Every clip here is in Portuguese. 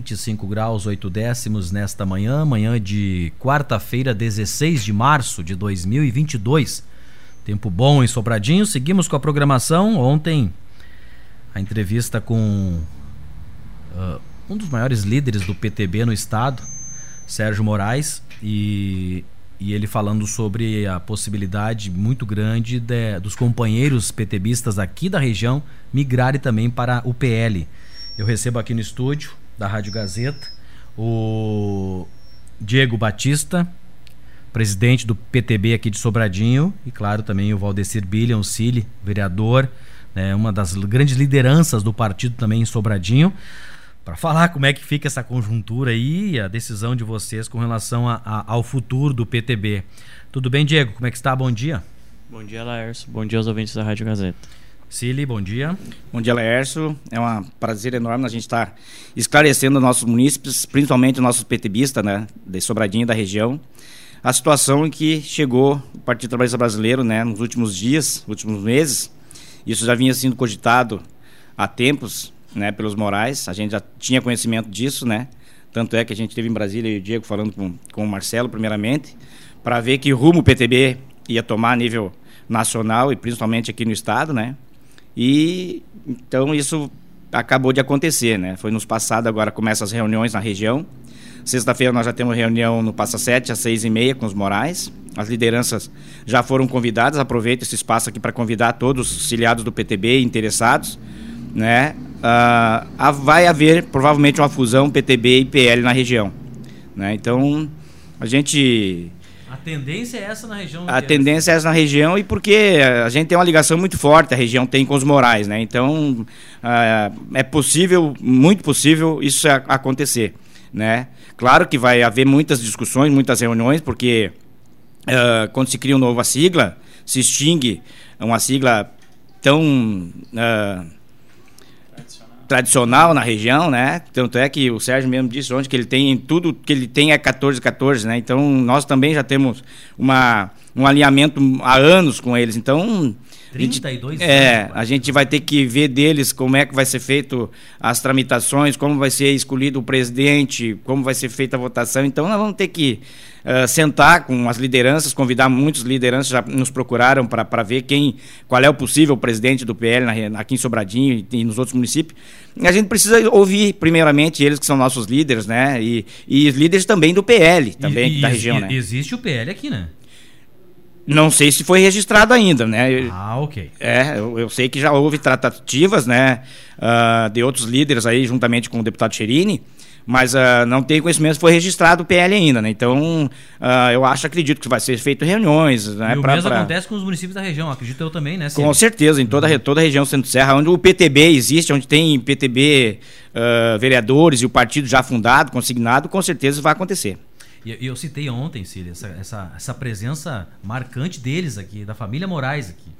25 graus 8 décimos nesta manhã, manhã de quarta-feira, 16 de março de 2022. Tempo bom em Sobradinho. Seguimos com a programação. Ontem, a entrevista com uh, um dos maiores líderes do PTB no estado, Sérgio Moraes, e, e ele falando sobre a possibilidade muito grande de, dos companheiros PTBistas aqui da região migrarem também para o PL. Eu recebo aqui no estúdio da Rádio Gazeta o Diego Batista, presidente do PTB aqui de Sobradinho, e claro também o Valdecir Billion Cili, vereador, né, uma das grandes lideranças do partido também em Sobradinho, para falar como é que fica essa conjuntura aí e a decisão de vocês com relação a, a, ao futuro do PTB. Tudo bem, Diego? Como é que está? Bom dia. Bom dia, Laércio. Bom dia aos ouvintes da Rádio Gazeta. Cili, bom dia. Bom dia, Laércio. É um prazer enorme a gente estar tá esclarecendo nossos munícipes, principalmente nossos PTBistas, né, de Sobradinho da região, a situação em que chegou o Partido Trabalhista Brasileiro, né, nos últimos dias, últimos meses. Isso já vinha sendo cogitado há tempos, né, pelos Morais. A gente já tinha conhecimento disso, né? Tanto é que a gente teve em Brasília e o Diego falando com, com o Marcelo, primeiramente, para ver que rumo o PTB ia tomar a nível nacional e principalmente aqui no estado, né? E então isso acabou de acontecer, né? Foi nos passado, agora começam as reuniões na região. Sexta-feira nós já temos reunião no Passa Sete, às seis e meia, com os Morais. As lideranças já foram convidadas. Aproveito esse espaço aqui para convidar todos os filiados do PTB interessados. Né? Uh, vai haver provavelmente uma fusão PTB e PL na região. Né? Então, a gente tendência é essa na região? A tendência é essa na região e porque a gente tem uma ligação muito forte, a região tem com os Morais, né? Então, uh, é possível, muito possível, isso acontecer, né? Claro que vai haver muitas discussões, muitas reuniões, porque uh, quando se cria uma nova sigla, se extingue uma sigla tão... Tradicional na região, né? Tanto é que o Sérgio mesmo disse ontem que ele tem tudo que ele tem é 14 14, né? Então nós também já temos uma um alinhamento há anos com eles. Então 32 É, a gente vai ter que ver deles como é que vai ser feito as tramitações, como vai ser escolhido o presidente, como vai ser feita a votação. Então nós vamos ter que uh, sentar com as lideranças, convidar muitos lideranças já nos procuraram para ver quem, qual é o possível presidente do PL na, aqui em Sobradinho e, e, nos outros municípios. A gente precisa ouvir primeiramente eles que são nossos líderes, né? E, e líderes também do PL, também e, da região, né? Existe o PL aqui, né? Não sei se foi registrado ainda, né? Ah, ok. É, eu, eu sei que já houve tratativas, né? Uh, de outros líderes aí, juntamente com o deputado Cherini, mas uh, não tenho conhecimento se foi registrado o PL ainda, né? Então, uh, eu acho, acredito que vai ser feito reuniões, né? E o pra, mesmo pra... acontece com os municípios da região, acredito eu também, né? Com certeza, em toda, toda a região Centro-Serra, onde o PTB existe, onde tem PTB uh, vereadores e o partido já fundado, consignado, com certeza vai acontecer. E eu citei ontem, Cília, essa, essa, essa presença marcante deles aqui, da família Moraes aqui.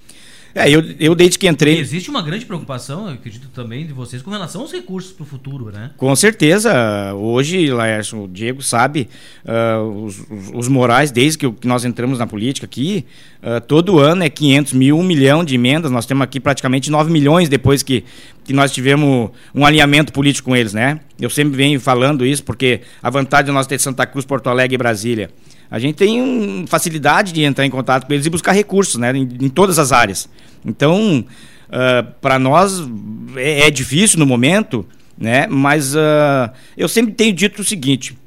É, eu, eu desde que entrei. Existe uma grande preocupação, eu acredito também, de vocês com relação aos recursos para o futuro, né? Com certeza. Hoje, Laércio, o Diego sabe, uh, os, os, morais, desde que nós entramos na política aqui, uh, todo ano é 500 mil, 1 milhão de emendas. Nós temos aqui praticamente 9 milhões depois que, que nós tivemos um alinhamento político com eles, né? Eu sempre venho falando isso porque a vantagem de nós ter Santa Cruz, Porto Alegre e Brasília a gente tem um, facilidade de entrar em contato com eles e buscar recursos, né, em, em todas as áreas. Então, uh, ah, para nós é, é, difícil no momento, né, mas uh, eu sempre tenho dito o seguinte: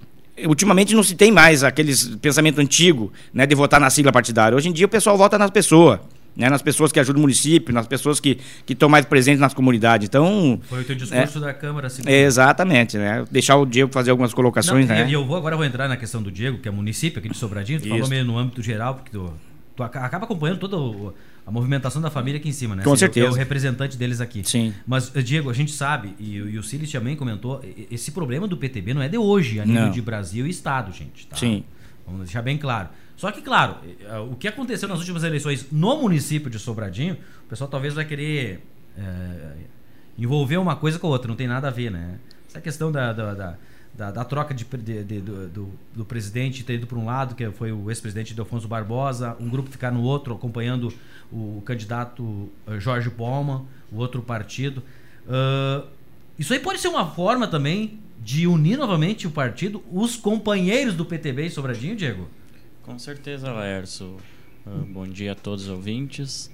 ultimamente não se tem mais aqueles pensamento antigo, né, de votar na sigla partidária. Hoje em dia o pessoal vota na pessoa né, nas pessoas que ajudam o município, nas pessoas que, que estão mais presentes nas comunidades. Então. Foi o teu discurso é, da Câmara, assim. Exatamente, né? Deixar o Diego fazer algumas colocações, Não, né? E eu vou agora vou entrar na questão do Diego, que é município aqui de Sobradinho, tu Isso. falou meio no âmbito geral, porque tu, tu acaba acompanhando toda a movimentação da família aqui em cima, né? Com certeza. É o representante deles aqui. Sim. Mas, Diego, a gente sabe, e, e o Silas também comentou, esse problema do PTB não é de hoje, a nível não. de Brasil e Estado, gente. Tá? Sim. Vamos deixar bem claro. Só que, claro, eh, o que aconteceu nas últimas eleições no município de Sobradinho, o pessoal talvez vai querer é, envolver uma coisa com a outra, não tem nada a ver, né? Essa questão da, da, da, da, da troca de, de, de do, do, do, presidente ter ido para um lado, que foi o ex-presidente Delfonso Barbosa, um grupo ficar no outro, acompanhando o candidato eh, Jorge Palma, o outro partido. Uh, isso aí pode ser uma forma também de unir novamente o partido, os companheiros do PTB em Sobradinho, Diego? Com certeza, Laércio. Uh, bom dia a todos os ouvintes.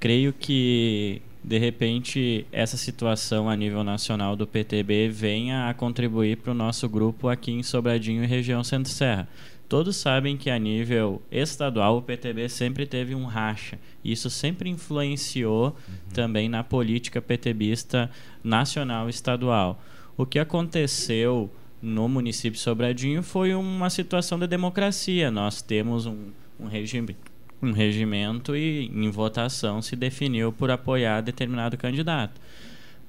Creio que, de repente, essa situação a nível nacional do PTB venha a contribuir para o nosso grupo aqui em Sobradinho e região Centro-Serra. Todos sabem que a nível estadual o PTB sempre teve um racha. Isso sempre influenciou uhum. também na política PTBista nacional e estadual. O que aconteceu no município Sobradinho foi uma situação de democracia. Nós temos um, um regime um regimento e em votação se definiu por apoiar determinado candidato.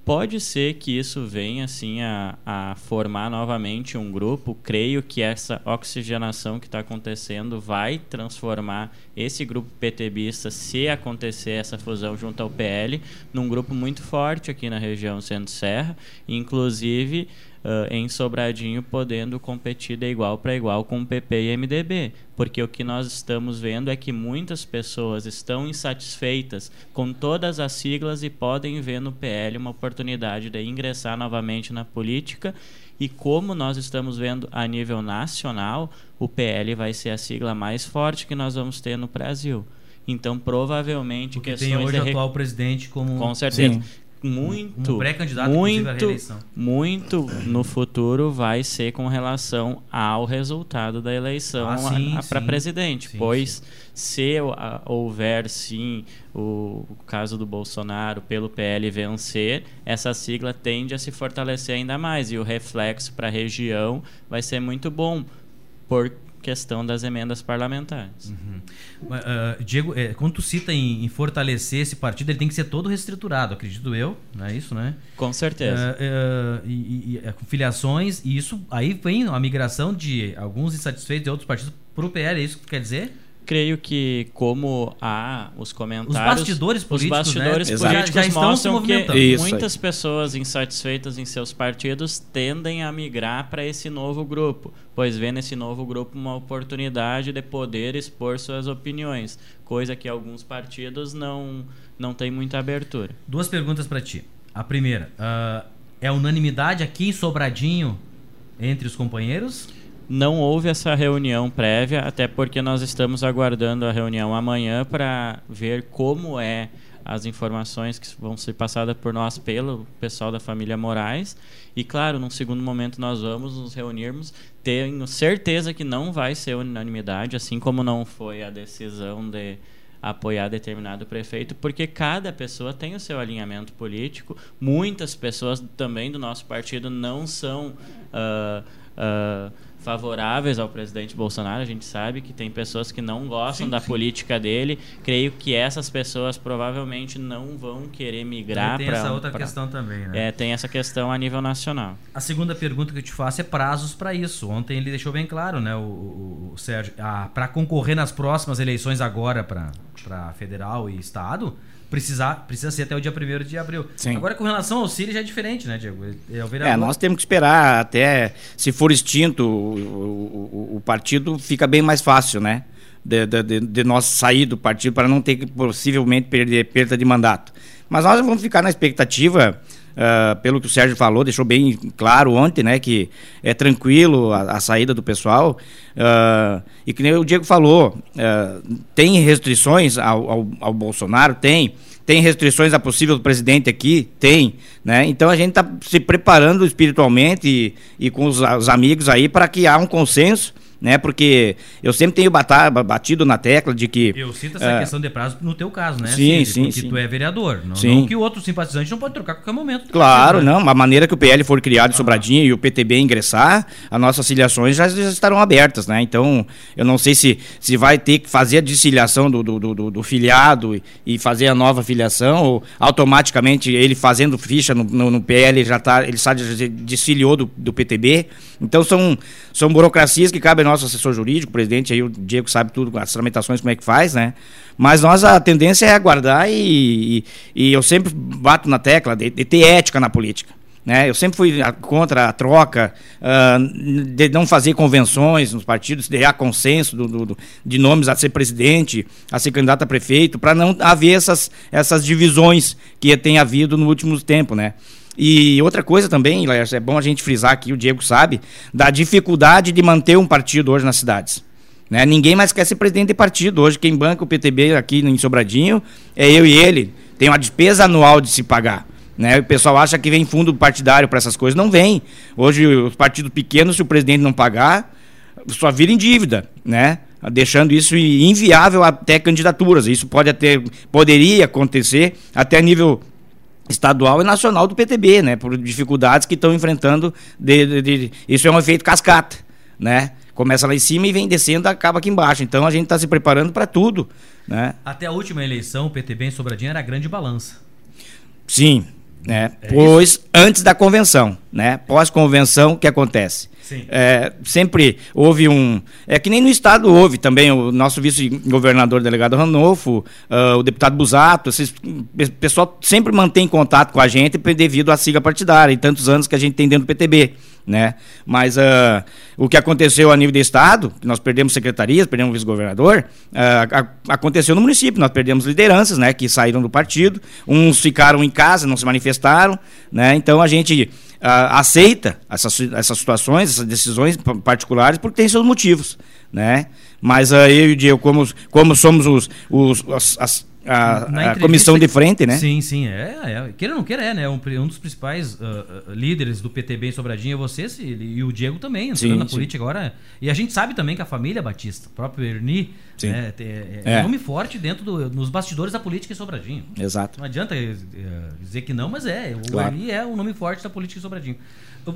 Pode ser que isso venha assim a, a formar novamente um grupo. Creio que essa oxigenação que está acontecendo vai transformar esse grupo PTBista, se acontecer essa fusão junto ao PL, num grupo muito forte aqui na região Centro-Serra. Inclusive, uh, em Sobradinho podendo competir de igual para igual com o PP e MDB, porque o que nós estamos vendo é que muitas pessoas estão insatisfeitas com todas as siglas e podem ver no PL uma oportunidade de ingressar novamente na política. E como nós estamos vendo a nível nacional, o PL vai ser a sigla mais forte que nós vamos ter no Brasil. Então, provavelmente, Porque questões tem hoje o atual presidente como com certeza. Sim muito, pré-candidato muito, muito no futuro vai ser com relação ao resultado da eleição ah, para presidente, sim, pois sim. se houver sim o, o, caso do Bolsonaro pelo PL vencer, essa sigla tende a se fortalecer ainda mais e o reflexo para a região vai ser muito bom por questão das emendas parlamentares. Uhum. Uh, Diego, é, quando tu cita em, em, fortalecer esse partido, ele tem que ser todo reestruturado, acredito eu, não é isso, né? Com certeza. Uh, uh, e, e, é, com filiações, e isso aí vem a migração de alguns insatisfeitos de outros partidos para o PL, é isso que tu quer dizer? Creio que como há os comentários... Os bastidores políticos, os bastidores né? políticos já, já mostram que Isso muitas aí. pessoas insatisfeitas em seus partidos tendem a migrar para esse novo grupo, pois vê nesse novo grupo uma oportunidade de poder expor suas opiniões, coisa que alguns partidos não, não têm muita abertura. Duas perguntas para ti. A primeira, uh, é unanimidade aqui em Sobradinho entre os companheiros? Não houve essa reunião prévia, até porque nós estamos aguardando a reunião amanhã para ver como é as informações que vão ser passadas por nós pelo pessoal da família Moraes. E claro, num segundo momento nós vamos nos reunirmos. Tenho certeza que não vai ser unanimidade, assim como não foi a decisão de apoiar determinado prefeito, porque cada pessoa tem o seu alinhamento político. Muitas pessoas também do nosso partido não são uh, uh, favoráveis ao presidente Bolsonaro. A gente sabe que tem pessoas que não gostam sim, da sim. política dele. Creio que essas pessoas provavelmente não vão querer migrar para. Tem essa outra pra, questão também, né? É, tem essa questão a nível nacional. A segunda pergunta que eu te faço é prazos para isso. Ontem ele deixou bem claro, né, o, o, o Sérgio, para concorrer nas próximas eleições agora para federal e estado precisar, precisa ser até o dia 1 de abril. Sim. Agora, com relação ao Círio, já é diferente, né, Diego? É, o vereador... é nós temos que esperar até, se for extinto o, o, o partido, fica bem mais fácil, né? De, de, de, nós sair do partido para não ter que possivelmente perder perda de mandato. Mas nós vamos ficar na expectativa, uh, pelo que o Sérgio falou, deixou bem claro ontem, né, que é tranquilo a, a saída do pessoal. Uh, e que nem o Diego falou, uh, tem restrições ao, ao, ao Bolsonaro? Tem. Tem restrições a possível presidente aqui? Tem. Né? Então a gente está se preparando espiritualmente e, e com os, os amigos aí para que há um consenso né? Porque eu sempre tenho batido na tecla de que. Eu sinto essa uh, questão de prazo no teu caso, né? Sim, sim. Porque sim. tu é vereador. Não, sim. não que o outro simpatizante não pode trocar a qualquer momento. Claro, né? não. A maneira que o PL for criado em ah. Sobradinho e o PTB ingressar, as nossas filiações já, já, estarão abertas, né? Então, eu não sei se, se vai ter que fazer a desfiliação do, do, do, do filiado e, e, fazer a nova filiação, ou automaticamente ele fazendo ficha no, no, no PL, já tá, ele sabe, desfiliou do, do PTB. Então, são, são burocracias que cabem ao nosso assessor jurídico, presidente aí, o Diego sabe tudo, as tramitações, como é que faz, né? Mas nós, a tendência é aguardar e, e, e eu sempre bato na tecla de, de ter ética na política. Né? Eu sempre fui contra a troca, uh, de não fazer convenções nos partidos, de dar consenso do, do, de nomes a ser presidente, a ser candidato a prefeito, para não haver essas, essas divisões que tem havido no último tempo. Né? E outra coisa também, é bom a gente frisar aqui, o Diego sabe, da dificuldade de manter um partido hoje nas cidades. Né? Ninguém mais quer ser presidente de partido. Hoje, quem banca o PTB aqui em Sobradinho é eu e ele. Tem uma despesa anual de se pagar. Né? O pessoal acha que vem fundo partidário para essas coisas. Não vem. Hoje, os partidos pequenos, se o presidente não pagar, só vira em dívida. Né? Deixando isso inviável até candidaturas. Isso pode até, poderia acontecer até nível estadual e nacional do PTB, né? Por dificuldades que estão enfrentando. De, de, de, isso é um efeito cascata, né? Começa lá em cima e vem descendo, acaba aqui embaixo. Então a gente está se preparando para tudo, né? Até a última eleição, o PTB em Sobradinho era grande balança. Sim, né? É pois isso? antes da convenção, né? Pós-convenção, o que acontece? É, sempre houve um. É que nem no Estado houve também o nosso vice-governador delegado Ranolfo, uh, o deputado Busato, o pessoal sempre mantém contato com a gente devido à sigla partidária e tantos anos que a gente tem dentro do PTB. Né? Mas uh, o que aconteceu a nível do Estado, nós perdemos secretarias, perdemos vice-governador, uh, aconteceu no município, nós perdemos lideranças né, que saíram do partido, uns ficaram em casa, não se manifestaram, né? então a gente uh, aceita essas, essas situações, essas decisões particulares, porque tem seus motivos, né? Mas eu e o Diego, como, como somos os, os as, as a, a comissão de frente, né? Sim, sim. É, é. Queira ou não queira, é, né? Um, um dos principais uh, líderes do PTB em Sobradinho é você e o Diego também, entrando sim, na política agora. E a gente sabe também que a família Batista, o próprio Erni, né, é, é, é, nome forte dentro do, nos bastidores da política em Sobradinho. Exato. Não adianta eh, dizer que não, mas é. O claro. Erni é o nome forte da política em Sobradinho.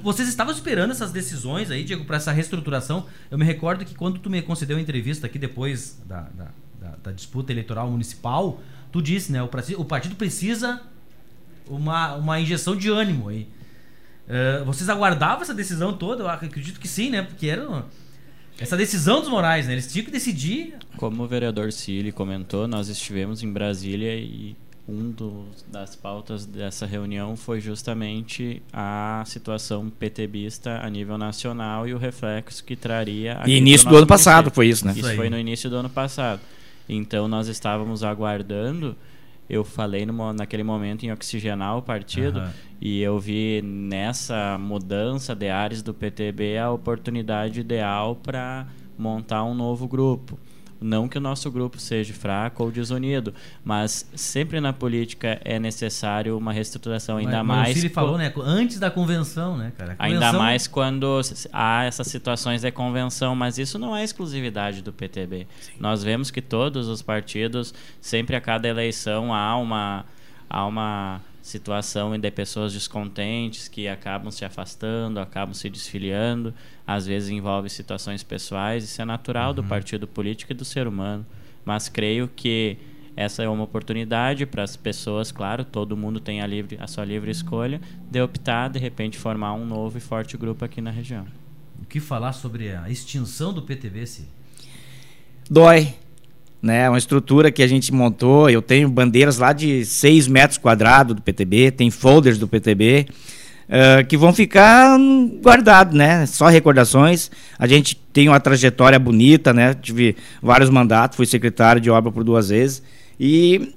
Vocês estavam esperando essas decisões aí, Diego, para essa reestruturação? Eu me recordo que quando tu me concedeu a entrevista aqui depois da, da da, da, disputa eleitoral municipal, tu disse, né? O, o partido precisa uma, uma injeção de ânimo aí. Uh, vocês aguardavam essa decisão toda? Eu acredito que sim, né? Porque era essa decisão dos Moraes, né? Eles tinham que decidir. Como o vereador Cili comentou, nós estivemos em Brasília e um dos, das pautas dessa reunião foi justamente a situação PTBista a nível nacional e o reflexo que traria. E início do ano passado foi isso, né? Isso, isso foi no início do ano passado. Então nós estávamos aguardando. Eu falei no, naquele momento em oxigenar o partido uhum. e eu vi nessa mudança de áreas do PTB a oportunidade ideal para montar um novo grupo. Não que o nosso grupo seja fraco ou desunido, mas sempre na política é necessário uma reestruturação, ainda mas, mais. Mas ele falou, né? Antes da convenção, né, cara? Convenção... Ainda mais quando há essas situações de convenção, mas isso não é exclusividade do PTB. Sim. Nós vemos que todos os partidos, sempre a cada eleição, há uma. Há uma situação de pessoas descontentes que acabam se afastando, acabam se desfiliando, às vezes envolve situações pessoais, isso é natural uhum. do partido político e do ser humano, mas creio que essa é uma oportunidade para as pessoas, claro, todo mundo tem a, livre, a sua livre escolha, de optar, de repente, formar um novo e forte grupo aqui na região. O que falar sobre a extinção do PTB, se Dói, né? Uma estrutura que a gente montou. Eu tenho bandeiras lá de 6 metros quadrados do PTB, tem folders do PTB. Uh, que vão ficar guardados, né? Só recordações. A gente tem uma trajetória bonita, né? Tive vários mandatos, fui secretário de obra por duas vezes. E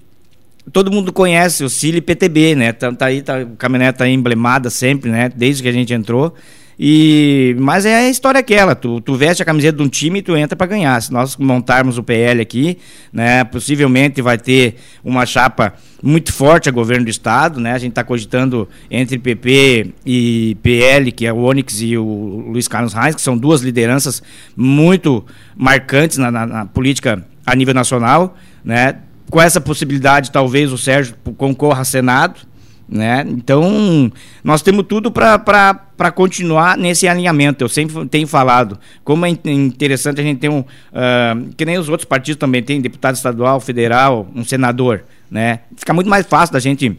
todo mundo conhece o Cile PTB, né? Tá, tá aí, tá, a caminhonete tá aí emblemada sempre, né? Desde que a gente entrou. E, mas é a história aquela, tu, tu veste a camiseta de um time e tu entra para ganhar. Se nós montarmos o PL aqui, né, possivelmente vai ter uma chapa muito forte a governo do estado, né? A gente está cogitando entre PP e PL, que é o Onyx e o Luiz Carlos Reis, que são duas lideranças muito marcantes na, na, na política a nível nacional, né? Com essa possibilidade, talvez o Sérgio concorra a Senado, né? Então, nós temos tudo para continuar nesse alinhamento. Eu sempre tenho falado. Como é interessante a gente ter um. Uh, que nem os outros partidos também tem deputado estadual, federal, um senador. Né? Fica muito mais fácil da gente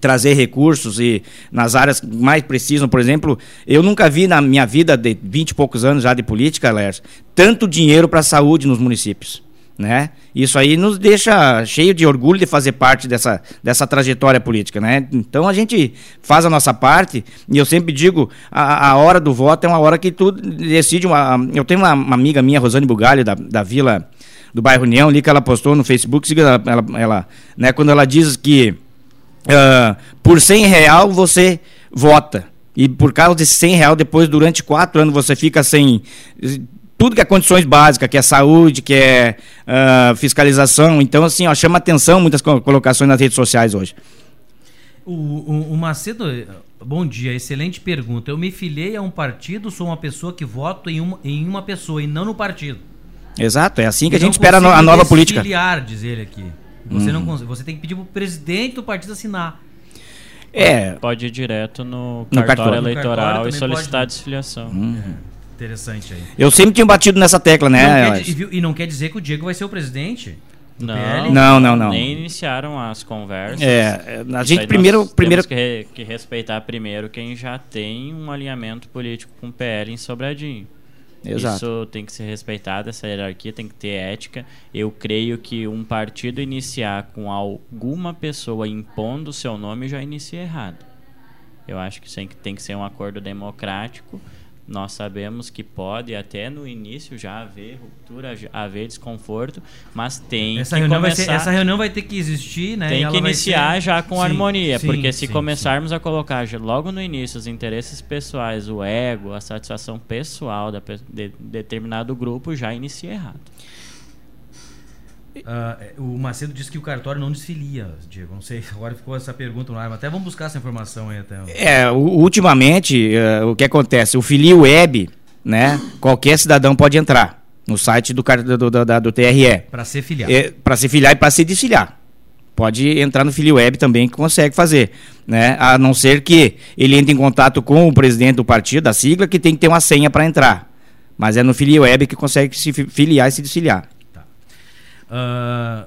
trazer recursos e nas áreas que mais precisam, por exemplo, eu nunca vi na minha vida de 20 e poucos anos já de política, Lércio, tanto dinheiro para a saúde nos municípios né? Isso aí nos deixa cheio de orgulho de fazer parte dessa, dessa trajetória política, né? Então a gente faz a nossa parte e eu sempre digo a, a hora do voto é uma hora que tu decide uma, eu tenho uma, uma amiga minha Rosane Bugalho da, da Vila do bairro União ali que ela postou no Facebook ela, ela, ela né quando ela diz que uh, por 100 real você vota. E por causa de 100 reais, depois, durante quatro anos, você fica sem tudo que é condições básicas, que é saúde, que é uh, fiscalização. Então, assim, ó, chama atenção muitas colocações nas redes sociais hoje. O, o, o, Macedo, bom dia, excelente pergunta. Eu me filiei a um partido, sou uma pessoa que voto em uma, em uma pessoa e não no partido. Exato, é assim que a gente espera a nova política. filiar, diz ele aqui. Você, hum. não você tem que pedir para o presidente do partido assinar. É. Pode ir direto no, no cartório, cartório eleitoral no cartório e solicitar pode... desfiliação. Uhum. Interessante aí. Eu sempre tinha batido nessa tecla, né? Não quer, e, não quer dizer que o Diego vai ser o presidente? Não, não, não, não. Nem iniciaram as conversas. É, a gente primeiro, primeiro que, re, que respeitar primeiro quem já tem um alinhamento político com o PL em Sobradinho. Exato. Isso tem que ser respeitado, essa hierarquia tem que ter ética. Eu creio que um partido iniciar com alguma pessoa impondo seu nome já inicia errado. Eu acho que tem que ser um acordo democrático nós sabemos que pode até no início já haver ruptura, haver desconforto, mas tem essa que começar... Vai ser, essa reunião vai ter que existir, né? Tem que iniciar ser... já com sim, harmonia, sim, porque se sim, começarmos a colocar logo no início os interesses pessoais, o ego, a satisfação pessoal da, de determinado grupo, já inicia errado. Uh, o Macedo disse que o cartório não desfilia, Diego. Não sei, agora ficou essa pergunta no ar, mas até vamos buscar essa informação aí até. É, ultimamente, uh, o que acontece? O filio web, né? Qualquer cidadão pode entrar no site do, do, do, do, TRE. Para ser filiar. É, para ser filiar e para se desfiliar. Pode entrar no filio web também que consegue fazer, né? A não ser que ele entre em contato com o presidente do partido, da sigla, que tem que ter uma senha para entrar. Mas é no filio web que consegue se filiar e se desfiliar. Uh,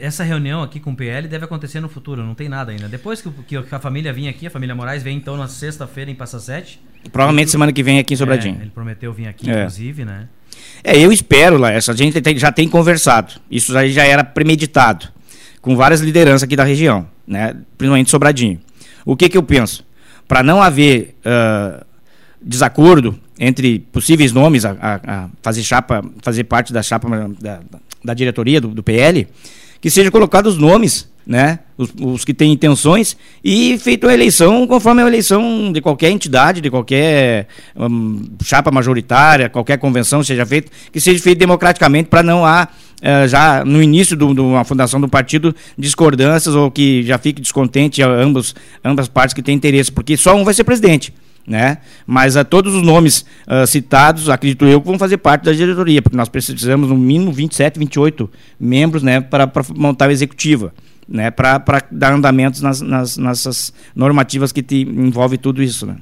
essa reunião aqui com o PL deve acontecer no futuro, não tem nada ainda. Depois que, a família vir aqui, a família Moraes vem então na sexta-feira em Passa Sete. Provavelmente semana que vem aqui em Sobradinho. É, ele prometeu vir aqui, é. inclusive, né? É, eu espero, lá, essa gente tem, já tem conversado. Isso já, já era premeditado com várias lideranças aqui da região, né? Principalmente Sobradinho. O que que eu penso? Para não haver uh, desacordo entre possíveis nomes a, a, a, fazer chapa, fazer parte da chapa da, da diretoria do, do PL, que sejam colocados nomes, né, os, os, que têm intenções, e feito a eleição conforme a eleição de qualquer entidade, de qualquer um, chapa majoritária, qualquer convenção seja feita, que seja feito democraticamente para não há, uh, já no início de uma fundação do partido, discordâncias ou que já fique descontente ambos, ambas partes que têm interesse, porque só um vai ser presidente né? Mas a todos os nomes uh, citados, acredito eu, que vão fazer parte da diretoria, porque nós precisamos no mínimo 27, 28 membros, né, para montar a executiva, né, para dar andamentos nas, nas, nessas normativas que te envolve tudo isso, né?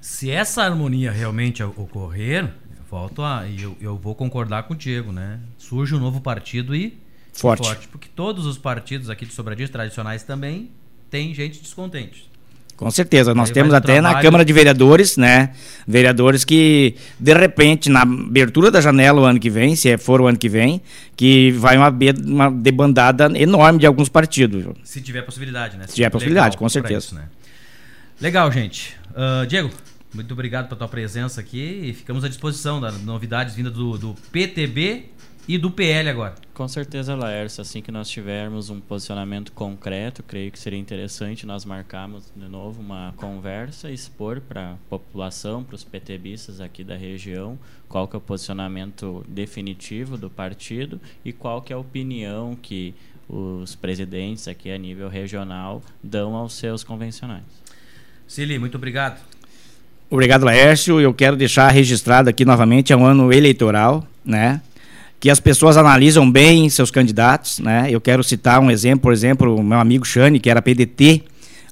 Se essa harmonia realmente ocorrer, volto a, eu, eu vou concordar com o Diego, né? Surge um novo partido e forte. forte porque todos os partidos aqui de Sobradinho tradicionais também têm gente descontente. Com certeza. Nós Aí temos até trabalho... na Câmara de Vereadores, né? Vereadores que, de repente, na abertura da janela o ano que vem, se for o ano que vem, que vai uma, uma debandada enorme de alguns partidos. Se tiver possibilidade, né? Se, se tiver possibilidade, com certeza. Isso, né? Legal, gente. Uh, Diego, muito obrigado pela tua presença aqui e ficamos à disposição das novidades vindas do, do PTB e do PL agora. Com certeza, Laércio. Assim que nós tivermos um posicionamento concreto, creio que seria interessante nós marcarmos de novo uma conversa, expor para a população, para os PTBistas aqui da região, qual que é o posicionamento definitivo do partido e qual que é a opinião que os presidentes aqui a nível regional dão aos seus convencionais. Cili, muito obrigado. Obrigado, Laércio. Eu quero deixar registrado aqui novamente, é um ano eleitoral, né? Que as pessoas analisam bem seus candidatos, né? Eu quero citar um exemplo, por exemplo, o meu amigo Chane, que era PDT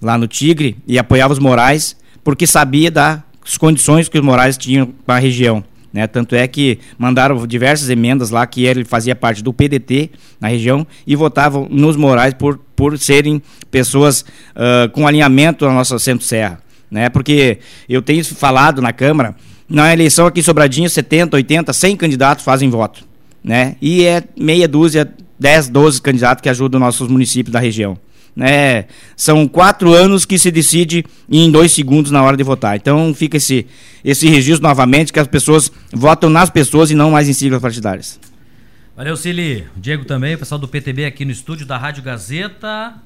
lá no Tigre e apoiava os Moraes, porque sabia das condições que os Moraes tinham para a região. Né? Tanto é que mandaram diversas emendas lá que ele fazia parte do PDT na região e votavam nos Moraes por, por serem pessoas uh, com alinhamento na nossa centro-serra. Né? Porque eu tenho falado na Câmara, na eleição aqui em Sobradinho, 70, 80, 100 candidatos fazem voto né? E é meia dúzia, 10, 12 candidatos que ajudam nossos municípios da região. Né? São quatro anos que se decide em dois segundos na hora de votar. Então fica esse, esse registro novamente que as pessoas votam nas pessoas e não mais em siglas partidárias. Valeu, Cili. Diego também, pessoal do PTB aqui no estúdio da Rádio Gazeta.